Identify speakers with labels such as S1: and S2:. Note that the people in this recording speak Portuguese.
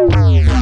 S1: Música